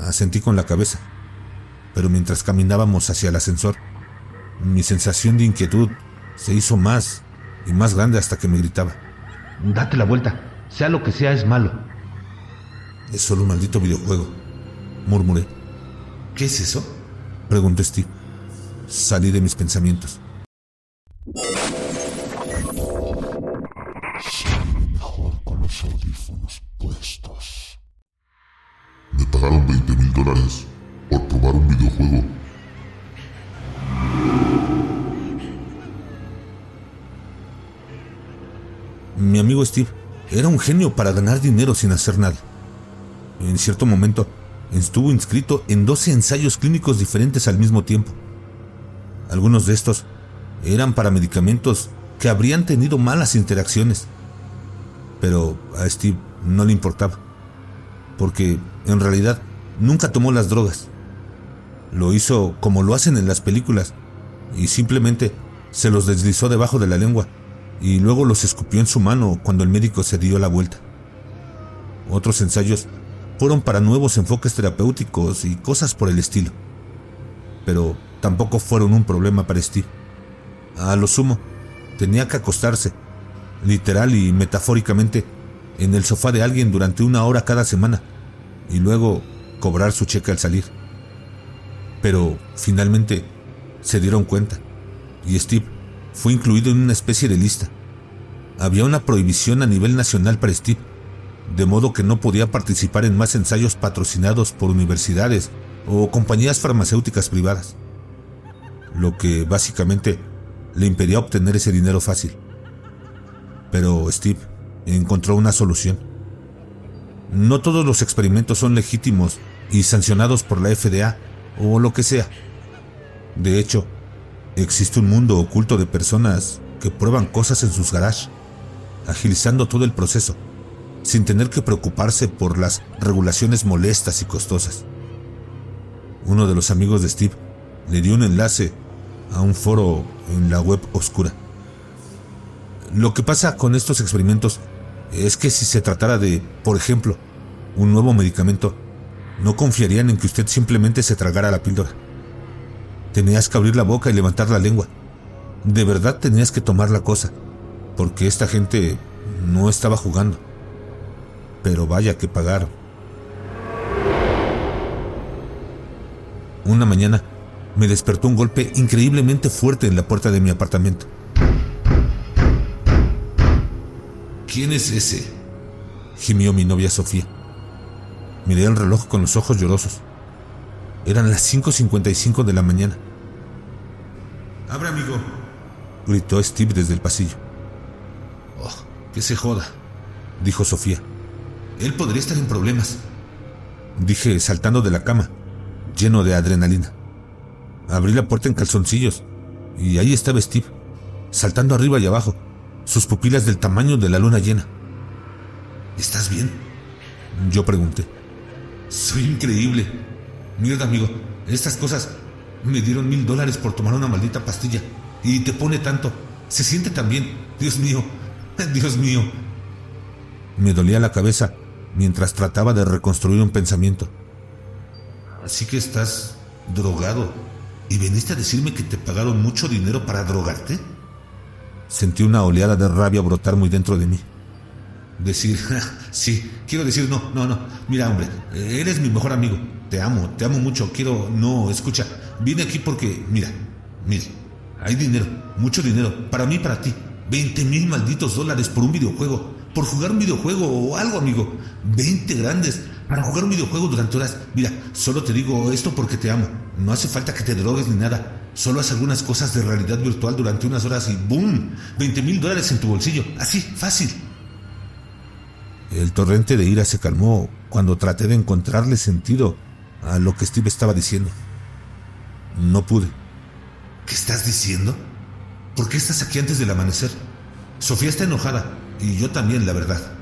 Asentí con la cabeza, pero mientras caminábamos hacia el ascensor, mi sensación de inquietud se hizo más y más grande hasta que me gritaba. Date la vuelta, sea lo que sea es malo. Es solo un maldito videojuego, murmuré. ¿Qué es eso? Preguntó Steve. Salí de mis pensamientos. mejor con los audífonos puestos. Me pagaron 20 mil dólares por probar un videojuego. Mi amigo Steve era un genio para ganar dinero sin hacer nada. En cierto momento estuvo inscrito en 12 ensayos clínicos diferentes al mismo tiempo. Algunos de estos eran para medicamentos que habrían tenido malas interacciones. Pero a Steve no le importaba, porque en realidad nunca tomó las drogas. Lo hizo como lo hacen en las películas, y simplemente se los deslizó debajo de la lengua, y luego los escupió en su mano cuando el médico se dio la vuelta. Otros ensayos fueron para nuevos enfoques terapéuticos y cosas por el estilo. Pero tampoco fueron un problema para Steve. A lo sumo, tenía que acostarse, literal y metafóricamente, en el sofá de alguien durante una hora cada semana y luego cobrar su cheque al salir. Pero finalmente se dieron cuenta y Steve fue incluido en una especie de lista. Había una prohibición a nivel nacional para Steve, de modo que no podía participar en más ensayos patrocinados por universidades o compañías farmacéuticas privadas, lo que básicamente le impedía obtener ese dinero fácil. Pero Steve encontró una solución. No todos los experimentos son legítimos y sancionados por la FDA o lo que sea. De hecho, existe un mundo oculto de personas que prueban cosas en sus garages, agilizando todo el proceso, sin tener que preocuparse por las regulaciones molestas y costosas. Uno de los amigos de Steve le dio un enlace a un foro en la web oscura. Lo que pasa con estos experimentos es que si se tratara de, por ejemplo, un nuevo medicamento, no confiarían en que usted simplemente se tragara la píldora. Tenías que abrir la boca y levantar la lengua. De verdad tenías que tomar la cosa, porque esta gente no estaba jugando. Pero vaya que pagaron. Una mañana me despertó un golpe increíblemente fuerte en la puerta de mi apartamento. ¿Quién es ese? gimió mi novia Sofía. Miré el reloj con los ojos llorosos. Eran las 5.55 de la mañana. Abre, amigo, gritó Steve desde el pasillo. Oh, que se joda, dijo Sofía. Él podría estar en problemas, dije saltando de la cama, lleno de adrenalina. Abrí la puerta en calzoncillos y ahí estaba Steve, saltando arriba y abajo, sus pupilas del tamaño de la luna llena. ¿Estás bien? Yo pregunté. Soy increíble. Mierda, amigo, estas cosas me dieron mil dólares por tomar una maldita pastilla. Y te pone tanto. Se siente tan bien. Dios mío, Dios mío. Me dolía la cabeza mientras trataba de reconstruir un pensamiento. Así que estás drogado. ¿Y veniste a decirme que te pagaron mucho dinero para drogarte? Sentí una oleada de rabia brotar muy dentro de mí. Decir, sí, quiero decir, no, no, no. Mira, hombre, eres mi mejor amigo. Te amo, te amo mucho. Quiero, no, escucha, vine aquí porque, mira, mira, hay dinero, mucho dinero, para mí y para ti. 20 mil malditos dólares por un videojuego, por jugar un videojuego o algo, amigo. 20 grandes para jugar un videojuego durante horas. Mira, solo te digo esto porque te amo. No hace falta que te drogues ni nada. Solo haz algunas cosas de realidad virtual durante unas horas y ¡boom! 20 mil dólares en tu bolsillo. Así, fácil. El torrente de ira se calmó cuando traté de encontrarle sentido a lo que Steve estaba diciendo. No pude. ¿Qué estás diciendo? ¿Por qué estás aquí antes del amanecer? Sofía está enojada y yo también, la verdad.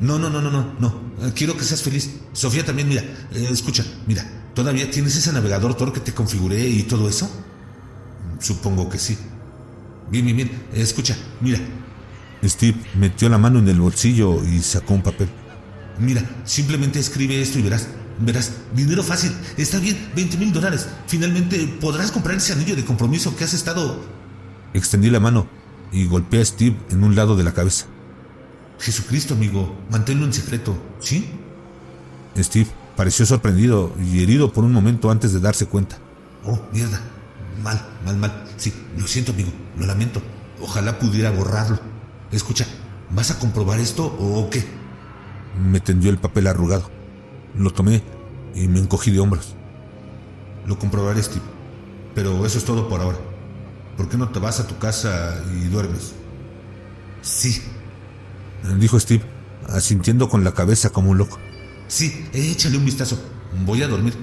No, no, no, no, no, no. Quiero que seas feliz. Sofía también, mira, eh, escucha, mira, ¿todavía tienes ese navegador Tor que te configuré y todo eso? Supongo que sí. Bien, bien, bien. Escucha, mira. Steve metió la mano en el bolsillo y sacó un papel. Mira, simplemente escribe esto y verás. Verás, dinero fácil. Está bien, 20 mil dólares. Finalmente podrás comprar ese anillo de compromiso que has estado... Extendí la mano y golpeé a Steve en un lado de la cabeza. Jesucristo, amigo, manténlo en secreto, ¿sí? Steve pareció sorprendido y herido por un momento antes de darse cuenta. Oh, mierda. Mal, mal, mal. Sí, lo siento, amigo. Lo lamento. Ojalá pudiera borrarlo. Escucha, ¿vas a comprobar esto o qué? Me tendió el papel arrugado. Lo tomé y me encogí de hombros. Lo comprobaré, Steve. Pero eso es todo por ahora. ¿Por qué no te vas a tu casa y duermes? Sí, dijo Steve, asintiendo con la cabeza como un loco. Sí, échale un vistazo. Voy a dormir.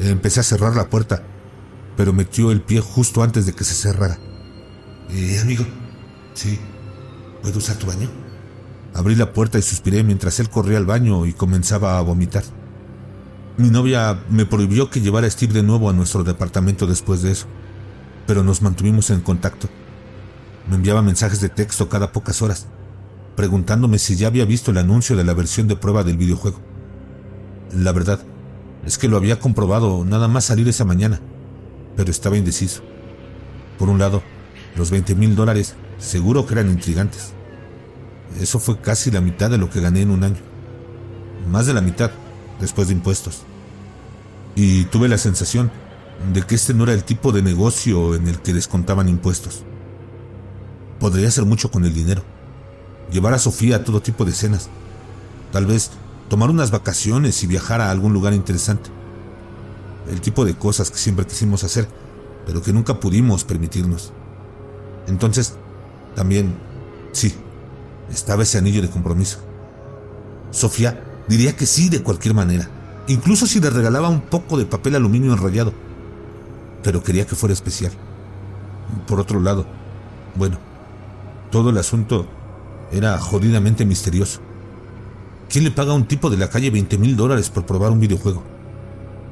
Empecé a cerrar la puerta, pero metió el pie justo antes de que se cerrara. Eh, amigo. Sí. ¿Puedo usar tu baño? Abrí la puerta y suspiré mientras él corría al baño y comenzaba a vomitar. Mi novia me prohibió que llevara a Steve de nuevo a nuestro departamento después de eso, pero nos mantuvimos en contacto. Me enviaba mensajes de texto cada pocas horas preguntándome si ya había visto el anuncio de la versión de prueba del videojuego. La verdad es que lo había comprobado nada más salir esa mañana, pero estaba indeciso. Por un lado, los 20 mil dólares seguro que eran intrigantes. Eso fue casi la mitad de lo que gané en un año. Más de la mitad, después de impuestos. Y tuve la sensación de que este no era el tipo de negocio en el que descontaban impuestos. Podría hacer mucho con el dinero llevar a Sofía a todo tipo de cenas, tal vez tomar unas vacaciones y viajar a algún lugar interesante. El tipo de cosas que siempre quisimos hacer, pero que nunca pudimos permitirnos. Entonces, también, sí, estaba ese anillo de compromiso. Sofía diría que sí de cualquier manera, incluso si le regalaba un poco de papel aluminio enrollado, pero quería que fuera especial. Por otro lado, bueno, todo el asunto era jodidamente misterioso. ¿Quién le paga a un tipo de la calle 20 mil dólares por probar un videojuego?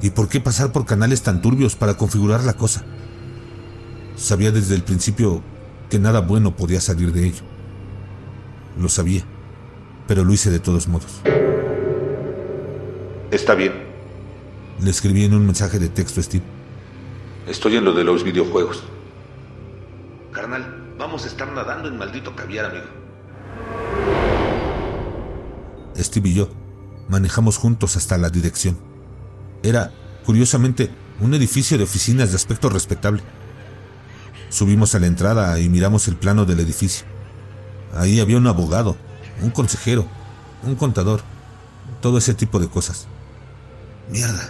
¿Y por qué pasar por canales tan turbios para configurar la cosa? Sabía desde el principio que nada bueno podía salir de ello. Lo sabía, pero lo hice de todos modos. Está bien. Le escribí en un mensaje de texto a Steve. Estoy en lo de los videojuegos. Carnal, vamos a estar nadando en maldito caviar, amigo. Steve y yo manejamos juntos hasta la dirección. Era, curiosamente, un edificio de oficinas de aspecto respetable. Subimos a la entrada y miramos el plano del edificio. Ahí había un abogado, un consejero, un contador, todo ese tipo de cosas. Mierda,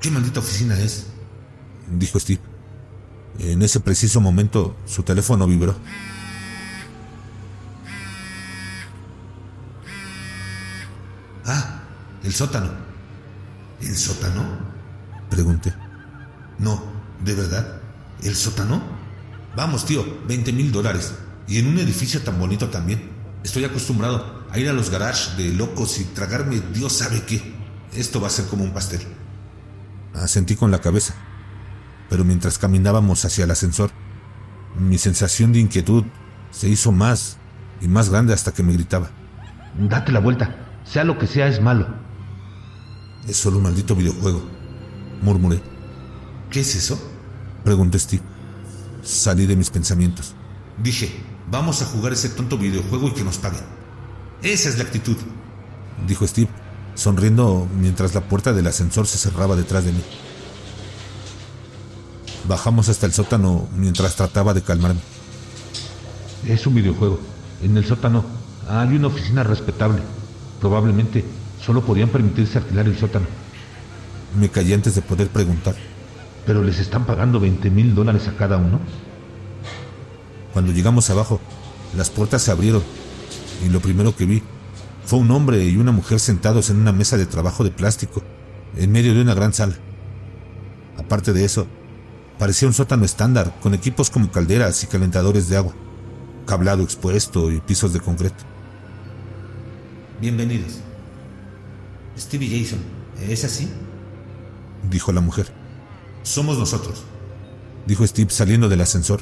¿qué maldita oficina es? dijo Steve. En ese preciso momento su teléfono vibró. El sótano. ¿El sótano? Pregunté. No, ¿de verdad? ¿El sótano? Vamos, tío, 20 mil dólares. Y en un edificio tan bonito también. Estoy acostumbrado a ir a los garages de locos y tragarme Dios sabe qué. Esto va a ser como un pastel. Asentí con la cabeza. Pero mientras caminábamos hacia el ascensor, mi sensación de inquietud se hizo más y más grande hasta que me gritaba. Date la vuelta. Sea lo que sea, es malo. Es solo un maldito videojuego, murmuré. ¿Qué es eso? Pregunté Steve. Salí de mis pensamientos. Dije, vamos a jugar ese tonto videojuego y que nos paguen. Esa es la actitud, dijo Steve, sonriendo mientras la puerta del ascensor se cerraba detrás de mí. Bajamos hasta el sótano mientras trataba de calmarme. Es un videojuego. En el sótano hay una oficina respetable. Probablemente Solo podían permitirse alquilar el sótano. Me callé antes de poder preguntar. Pero les están pagando 20 mil dólares a cada uno. Cuando llegamos abajo, las puertas se abrieron y lo primero que vi fue un hombre y una mujer sentados en una mesa de trabajo de plástico en medio de una gran sala. Aparte de eso, parecía un sótano estándar con equipos como calderas y calentadores de agua, cablado expuesto y pisos de concreto. Bienvenidos. Stevie Jason, ¿es así? Dijo la mujer. Somos nosotros, dijo Steve saliendo del ascensor.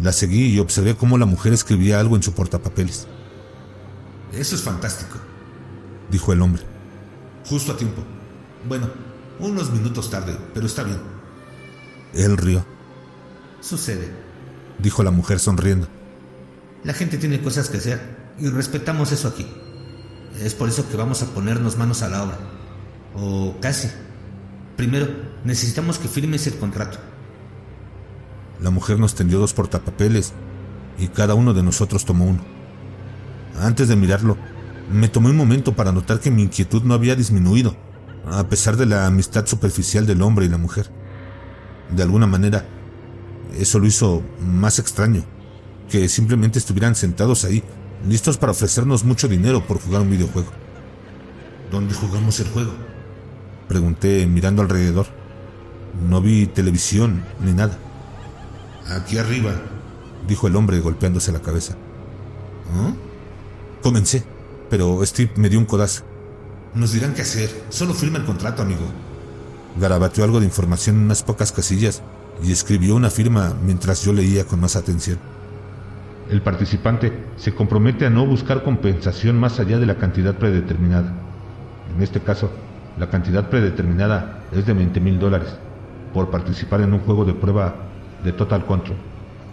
La seguí y observé cómo la mujer escribía algo en su portapapeles. Eso es fantástico, dijo el hombre. Justo a tiempo. Bueno, unos minutos tarde, pero está bien. Él rió. Sucede, dijo la mujer sonriendo. La gente tiene cosas que hacer y respetamos eso aquí. Es por eso que vamos a ponernos manos a la obra. O casi. Primero, necesitamos que firmes el contrato. La mujer nos tendió dos portapapeles y cada uno de nosotros tomó uno. Antes de mirarlo, me tomé un momento para notar que mi inquietud no había disminuido, a pesar de la amistad superficial del hombre y la mujer. De alguna manera, eso lo hizo más extraño, que simplemente estuvieran sentados ahí, listos para ofrecernos mucho dinero por jugar un videojuego. ¿Dónde jugamos el juego? Pregunté mirando alrededor. No vi televisión ni nada. Aquí arriba, dijo el hombre golpeándose la cabeza. ¿Ah? Comencé, pero Steve me dio un codazo. Nos dirán qué hacer. Solo firma el contrato, amigo. Garabateó algo de información en unas pocas casillas y escribió una firma mientras yo leía con más atención. El participante se compromete a no buscar compensación más allá de la cantidad predeterminada. En este caso, la cantidad predeterminada es de 20 mil dólares por participar en un juego de prueba de Total Control,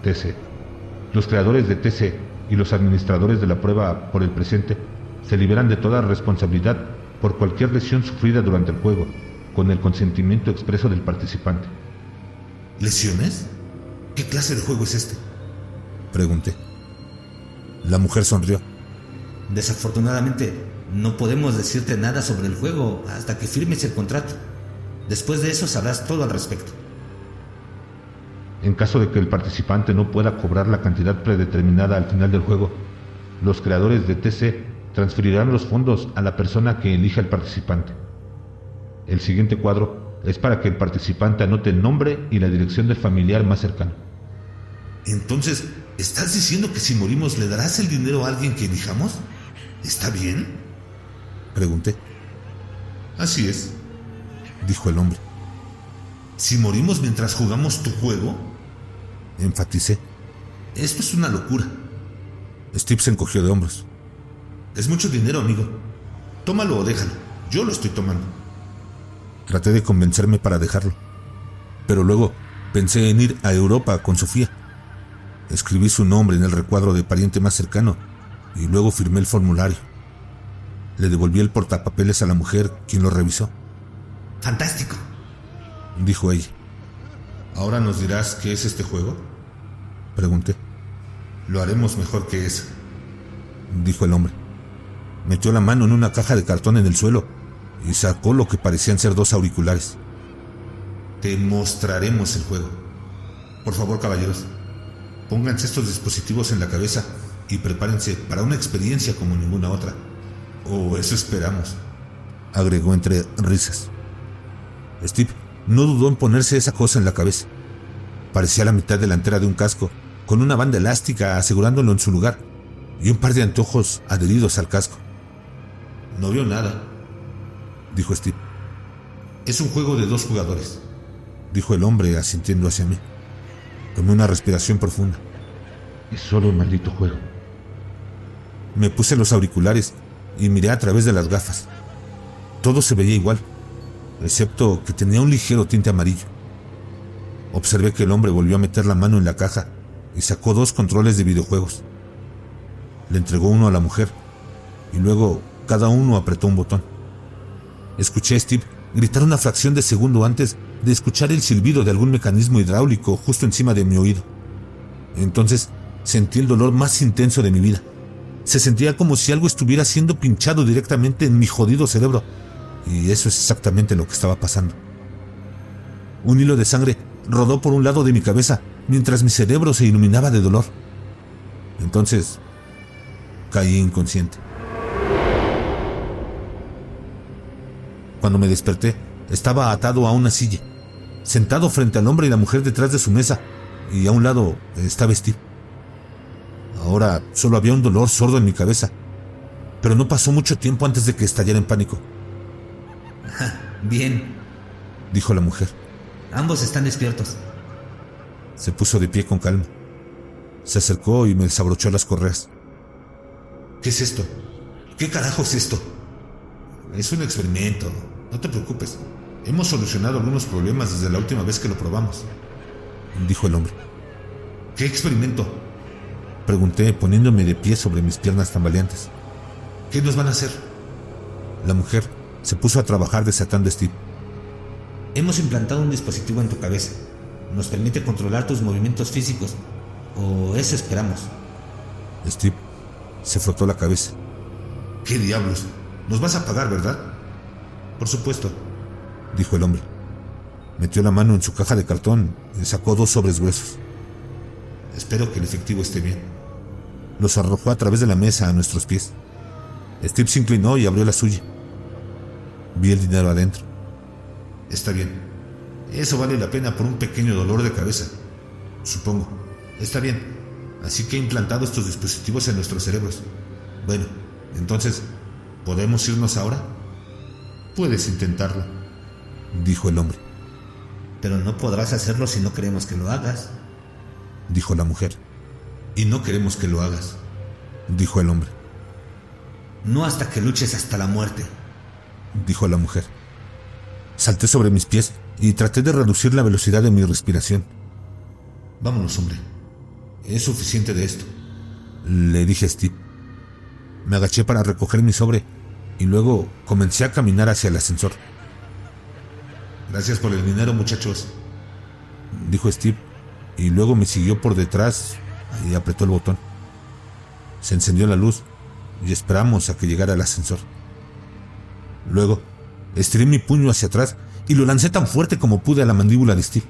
TC. Los creadores de TC y los administradores de la prueba por el presente se liberan de toda responsabilidad por cualquier lesión sufrida durante el juego, con el consentimiento expreso del participante. ¿Lesiones? ¿Qué clase de juego es este? Pregunté. La mujer sonrió. Desafortunadamente, no podemos decirte nada sobre el juego hasta que firmes el contrato. Después de eso sabrás todo al respecto. En caso de que el participante no pueda cobrar la cantidad predeterminada al final del juego, los creadores de TC transferirán los fondos a la persona que elija el participante. El siguiente cuadro es para que el participante anote el nombre y la dirección del familiar más cercano. Entonces, ¿estás diciendo que si morimos le darás el dinero a alguien que elijamos? ¿Está bien? Pregunté. Así es, dijo el hombre. Si morimos mientras jugamos tu juego, enfaticé. Esto es una locura. Steve se encogió de hombros. Es mucho dinero, amigo. Tómalo o déjalo. Yo lo estoy tomando. Traté de convencerme para dejarlo. Pero luego pensé en ir a Europa con Sofía. Escribí su nombre en el recuadro de pariente más cercano y luego firmé el formulario. Le devolví el portapapeles a la mujer, quien lo revisó. Fantástico, dijo ella. ¿Ahora nos dirás qué es este juego? Pregunté. Lo haremos mejor que eso, dijo el hombre. Metió la mano en una caja de cartón en el suelo y sacó lo que parecían ser dos auriculares. Te mostraremos el juego. Por favor, caballeros, pónganse estos dispositivos en la cabeza y prepárense para una experiencia como ninguna otra. O eso esperamos, agregó entre risas. Steve no dudó en ponerse esa cosa en la cabeza. Parecía la mitad delantera de un casco, con una banda elástica asegurándolo en su lugar, y un par de anteojos adheridos al casco. No vio nada, dijo Steve. Es un juego de dos jugadores, dijo el hombre asintiendo hacia mí. Tomé una respiración profunda. Es solo un maldito juego. Me puse los auriculares y miré a través de las gafas. Todo se veía igual excepto que tenía un ligero tinte amarillo. Observé que el hombre volvió a meter la mano en la caja y sacó dos controles de videojuegos. Le entregó uno a la mujer y luego cada uno apretó un botón. Escuché a Steve gritar una fracción de segundo antes de escuchar el silbido de algún mecanismo hidráulico justo encima de mi oído. Entonces sentí el dolor más intenso de mi vida. Se sentía como si algo estuviera siendo pinchado directamente en mi jodido cerebro y eso es exactamente lo que estaba pasando. Un hilo de sangre rodó por un lado de mi cabeza mientras mi cerebro se iluminaba de dolor. Entonces caí inconsciente. Cuando me desperté, estaba atado a una silla, sentado frente al hombre y la mujer detrás de su mesa, y a un lado estaba Steve. Ahora solo había un dolor sordo en mi cabeza, pero no pasó mucho tiempo antes de que estallara en pánico. Bien, dijo la mujer. Ambos están despiertos. Se puso de pie con calma. Se acercó y me desabrochó las correas. ¿Qué es esto? ¿Qué carajo es esto? Es un experimento. No te preocupes. Hemos solucionado algunos problemas desde la última vez que lo probamos. Dijo el hombre. ¿Qué experimento? Pregunté poniéndome de pie sobre mis piernas tambaleantes. ¿Qué nos van a hacer? La mujer se puso a trabajar desatando a Steve. Hemos implantado un dispositivo en tu cabeza. Nos permite controlar tus movimientos físicos. O eso esperamos. Steve se frotó la cabeza. ¿Qué diablos? Nos vas a pagar, ¿verdad? Por supuesto, dijo el hombre. Metió la mano en su caja de cartón y sacó dos sobres gruesos. Espero que el efectivo esté bien. Los arrojó a través de la mesa a nuestros pies. Steve se inclinó y abrió la suya. Vi el dinero adentro. Está bien. Eso vale la pena por un pequeño dolor de cabeza. Supongo. Está bien. Así que he implantado estos dispositivos en nuestros cerebros. Bueno, entonces, ¿podemos irnos ahora? Puedes intentarlo, dijo el hombre. Pero no podrás hacerlo si no queremos que lo hagas, dijo la mujer. Y no queremos que lo hagas, dijo el hombre. No hasta que luches hasta la muerte, dijo la mujer. Salté sobre mis pies y traté de reducir la velocidad de mi respiración. Vámonos, hombre. Es suficiente de esto, le dije a Steve. Me agaché para recoger mi sobre y luego comencé a caminar hacia el ascensor. Gracias por el dinero, muchachos, dijo Steve, y luego me siguió por detrás y apretó el botón. Se encendió la luz y esperamos a que llegara el ascensor. Luego, estiré mi puño hacia atrás y lo lancé tan fuerte como pude a la mandíbula de Steve.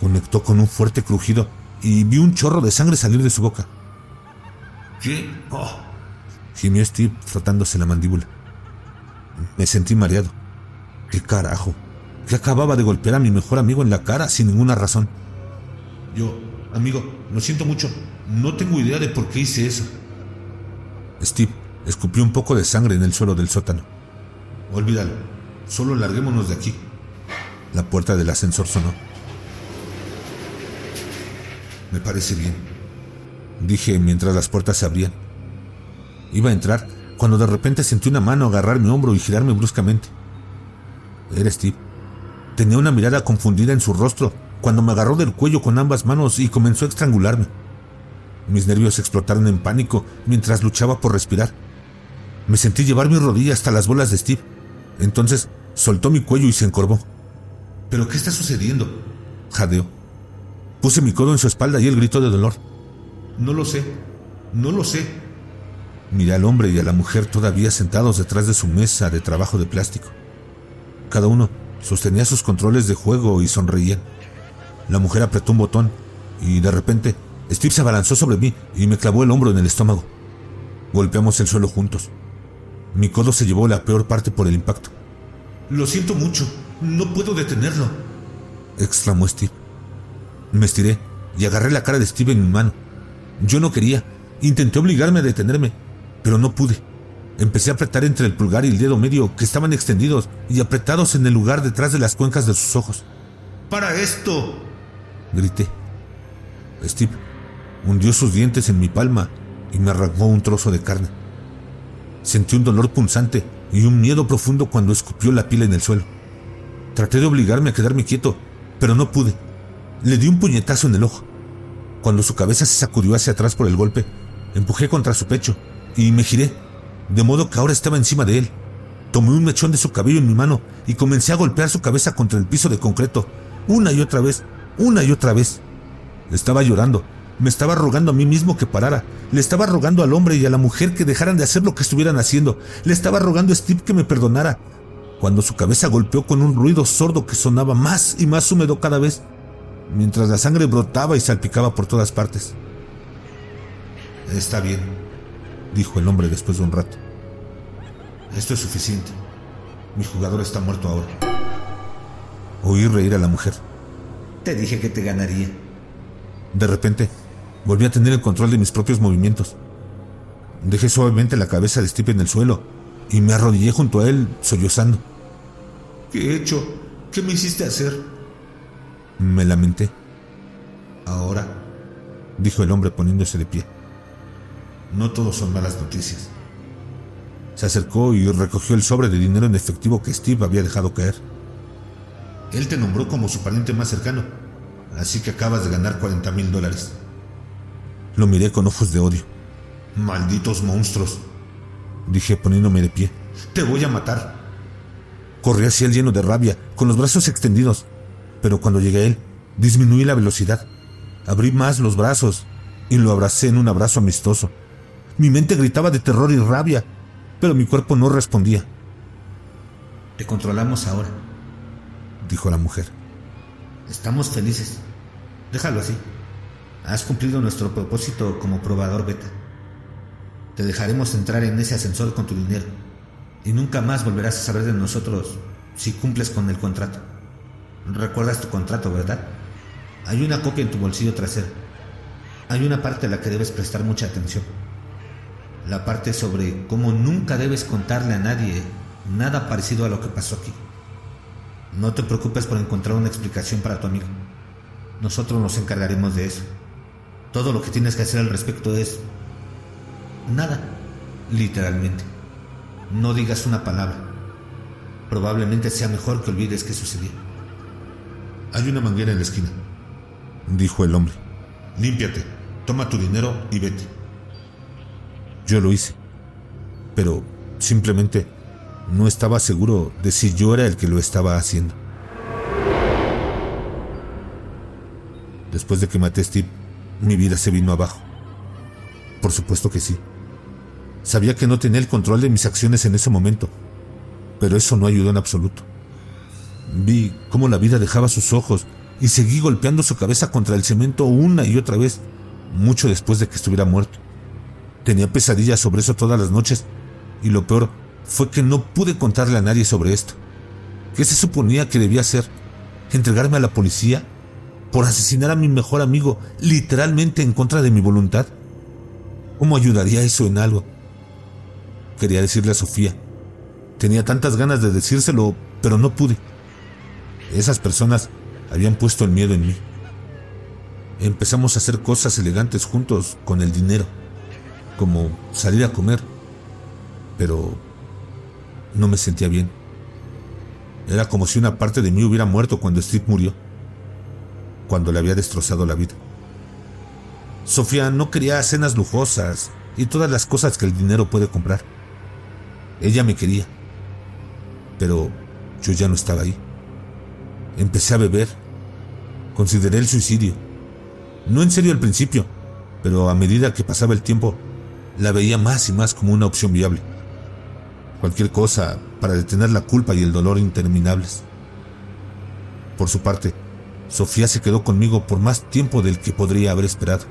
Conectó con un fuerte crujido y vi un chorro de sangre salir de su boca. ¿Qué? Oh. Gimió Steve frotándose la mandíbula. Me sentí mareado. ¿Qué carajo? Que acababa de golpear a mi mejor amigo en la cara sin ninguna razón. Yo, amigo, lo siento mucho. No tengo idea de por qué hice eso. Steve escupió un poco de sangre en el suelo del sótano. Olvídalo. Solo larguémonos de aquí. La puerta del ascensor sonó. Me parece bien, dije mientras las puertas se abrían. Iba a entrar cuando de repente sentí una mano agarrar mi hombro y girarme bruscamente. Era Steve. Tenía una mirada confundida en su rostro cuando me agarró del cuello con ambas manos y comenzó a estrangularme. Mis nervios explotaron en pánico mientras luchaba por respirar. Me sentí llevar mi rodilla hasta las bolas de Steve. Entonces soltó mi cuello y se encorvó. ¿Pero qué está sucediendo? jadeó. Puse mi codo en su espalda y él gritó de dolor. No lo sé, no lo sé. Miré al hombre y a la mujer todavía sentados detrás de su mesa de trabajo de plástico. Cada uno sostenía sus controles de juego y sonreían. La mujer apretó un botón y de repente Steve se abalanzó sobre mí y me clavó el hombro en el estómago. Golpeamos el suelo juntos. Mi codo se llevó la peor parte por el impacto. Lo siento mucho, no puedo detenerlo, exclamó Steve. Me estiré y agarré la cara de Steve en mi mano. Yo no quería. Intenté obligarme a detenerme, pero no pude. Empecé a apretar entre el pulgar y el dedo medio, que estaban extendidos y apretados en el lugar detrás de las cuencas de sus ojos. ¡Para esto! grité. Steve hundió sus dientes en mi palma y me arrancó un trozo de carne. Sentí un dolor punzante y un miedo profundo cuando escupió la pila en el suelo. Traté de obligarme a quedarme quieto, pero no pude. Le di un puñetazo en el ojo. Cuando su cabeza se sacudió hacia atrás por el golpe, empujé contra su pecho y me giré, de modo que ahora estaba encima de él. Tomé un mechón de su cabello en mi mano y comencé a golpear su cabeza contra el piso de concreto, una y otra vez, una y otra vez. Estaba llorando, me estaba rogando a mí mismo que parara, le estaba rogando al hombre y a la mujer que dejaran de hacer lo que estuvieran haciendo, le estaba rogando a Steve que me perdonara, cuando su cabeza golpeó con un ruido sordo que sonaba más y más húmedo cada vez mientras la sangre brotaba y salpicaba por todas partes. Está bien, dijo el hombre después de un rato. Esto es suficiente. Mi jugador está muerto ahora. Oí reír a la mujer. Te dije que te ganaría. De repente, volví a tener el control de mis propios movimientos. Dejé suavemente la cabeza de Steve en el suelo y me arrodillé junto a él, sollozando. ¿Qué he hecho? ¿Qué me hiciste hacer? Me lamenté. Ahora, dijo el hombre poniéndose de pie, no todos son malas noticias. Se acercó y recogió el sobre de dinero en efectivo que Steve había dejado caer. Él te nombró como su pariente más cercano, así que acabas de ganar 40 mil dólares. Lo miré con ojos de odio. Malditos monstruos, dije poniéndome de pie. Te voy a matar. Corrí hacia él lleno de rabia, con los brazos extendidos, pero cuando llegué a él, disminuí la velocidad. Abrí más los brazos y lo abracé en un abrazo amistoso. Mi mente gritaba de terror y rabia, pero mi cuerpo no respondía. Te controlamos ahora, dijo la mujer. Estamos felices. Déjalo así. Has cumplido nuestro propósito como probador beta. Te dejaremos entrar en ese ascensor con tu dinero y nunca más volverás a saber de nosotros si cumples con el contrato. Recuerdas tu contrato, ¿verdad? Hay una copia en tu bolsillo trasero. Hay una parte a la que debes prestar mucha atención. La parte sobre cómo nunca debes contarle a nadie nada parecido a lo que pasó aquí. No te preocupes por encontrar una explicación para tu amigo. Nosotros nos encargaremos de eso. Todo lo que tienes que hacer al respecto es... Nada, literalmente. No digas una palabra. Probablemente sea mejor que olvides qué sucedió. Hay una manguera en la esquina, dijo el hombre. Límpiate, toma tu dinero y vete. Yo lo hice, pero simplemente no estaba seguro de si yo era el que lo estaba haciendo. Después de que maté a Steve, mi vida se vino abajo. Por supuesto que sí. Sabía que no tenía el control de mis acciones en ese momento, pero eso no ayudó en absoluto. Vi cómo la vida dejaba sus ojos y seguí golpeando su cabeza contra el cemento una y otra vez, mucho después de que estuviera muerto. Tenía pesadillas sobre eso todas las noches y lo peor fue que no pude contarle a nadie sobre esto. ¿Qué se suponía que debía hacer? ¿Entregarme a la policía? ¿Por asesinar a mi mejor amigo literalmente en contra de mi voluntad? ¿Cómo ayudaría eso en algo? Quería decirle a Sofía. Tenía tantas ganas de decírselo, pero no pude. Esas personas habían puesto el miedo en mí. Empezamos a hacer cosas elegantes juntos con el dinero, como salir a comer, pero no me sentía bien. Era como si una parte de mí hubiera muerto cuando Steve murió, cuando le había destrozado la vida. Sofía no quería cenas lujosas y todas las cosas que el dinero puede comprar. Ella me quería, pero yo ya no estaba ahí. Empecé a beber. Consideré el suicidio. No en serio al principio, pero a medida que pasaba el tiempo, la veía más y más como una opción viable. Cualquier cosa para detener la culpa y el dolor interminables. Por su parte, Sofía se quedó conmigo por más tiempo del que podría haber esperado.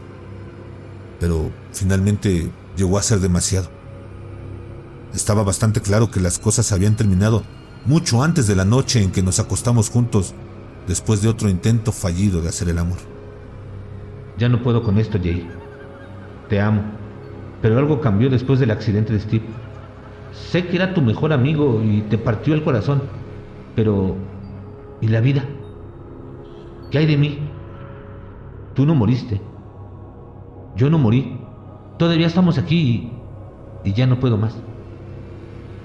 Pero finalmente llegó a ser demasiado. Estaba bastante claro que las cosas habían terminado mucho antes de la noche en que nos acostamos juntos después de otro intento fallido de hacer el amor. Ya no puedo con esto, Jay. Te amo, pero algo cambió después del accidente de Steve. Sé que era tu mejor amigo y te partió el corazón, pero ¿y la vida? ¿Qué hay de mí? Tú no moriste. Yo no morí. Todavía estamos aquí y, y ya no puedo más.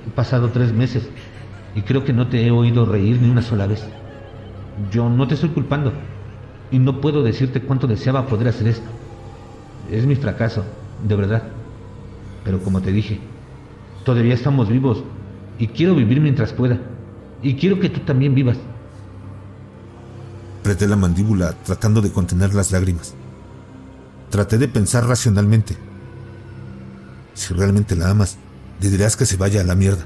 Han pasado tres meses y creo que no te he oído reír ni una sola vez. Yo no te estoy culpando y no puedo decirte cuánto deseaba poder hacer esto. Es mi fracaso, de verdad. Pero como te dije, todavía estamos vivos y quiero vivir mientras pueda. Y quiero que tú también vivas. Apreté la mandíbula tratando de contener las lágrimas. Traté de pensar racionalmente. Si realmente la amas, le dirás que se vaya a la mierda.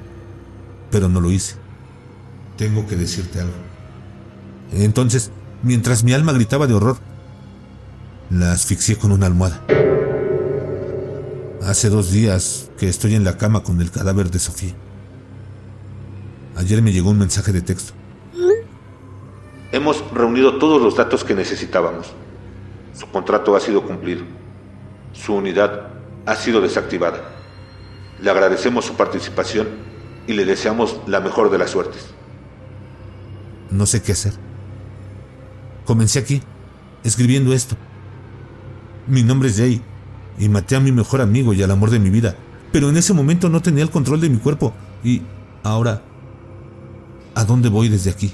Pero no lo hice. Tengo que decirte algo. Entonces, mientras mi alma gritaba de horror, la asfixié con una almohada. Hace dos días que estoy en la cama con el cadáver de Sofía. Ayer me llegó un mensaje de texto. Hemos reunido todos los datos que necesitábamos. Su contrato ha sido cumplido. Su unidad ha sido desactivada. Le agradecemos su participación y le deseamos la mejor de las suertes. No sé qué hacer. Comencé aquí, escribiendo esto. Mi nombre es Jay y maté a mi mejor amigo y al amor de mi vida pero en ese momento no tenía el control de mi cuerpo. Y ahora, ¿a dónde voy desde aquí?